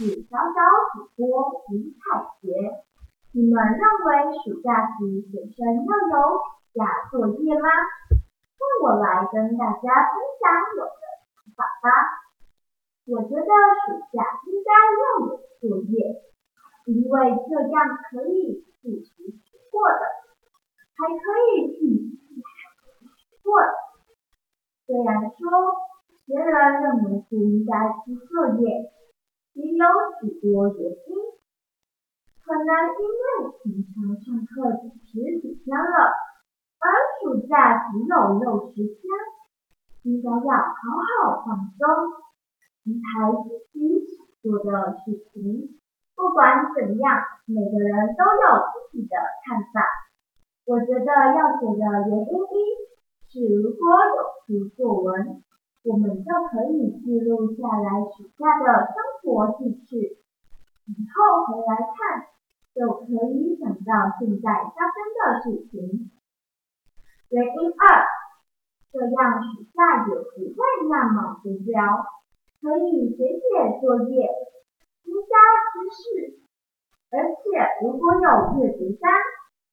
是小小主播李彩杰。你们认为暑假时学生要有暑假作业吗？让我来跟大家分享我的想法吧。我觉得暑假应该要有作业，因为这样可以复习学过的，还可以预习过的。虽然说。别人认为不应该批作业，也有许多原因。可能因为平常上课只十几天了，而暑假只有六十天，应该要好好放松，安排自己想做的事情。不管怎样，每个人都有自己的看法。我觉得要写的原因一是，如果有出作文。我们就可以记录下来暑假的生活记事，以后回来看就可以想到现在发生的事情。原因二，这样暑假也不会那么无聊，可以写写作业，增加知识，而且如果有阅读单，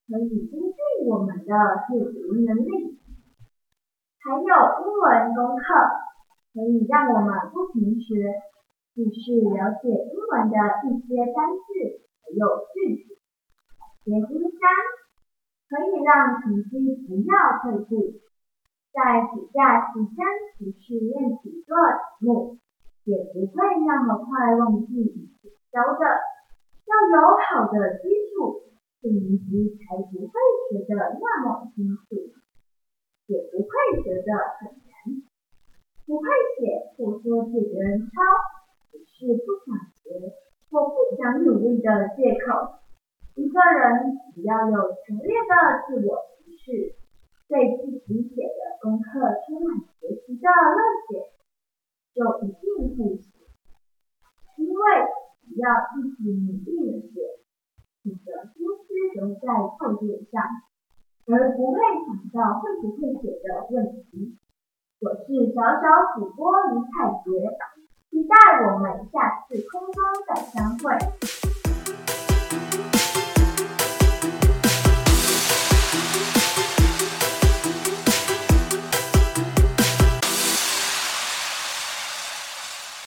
可以增进我们的阅读能力。还有英文功课，可以让我们不停学，只是了解英文的一些单词还有句子。原因三，可以让成绩不要退步，在暑假期间持续练习做题目，也不会那么快忘记以前教的。要有好的基础，四年级才不会学得那么辛苦。也不会觉得很难，不会写或说借别人抄，是不想学或不想努力的借口。一个人只要有强烈的自我意识，对自己写的功课充满学习的热血，就一定会写。因为只要一直努力的写，你的心思都在作业上。而不会想到会不会写的问题。我是小小主播李彩杰，相会。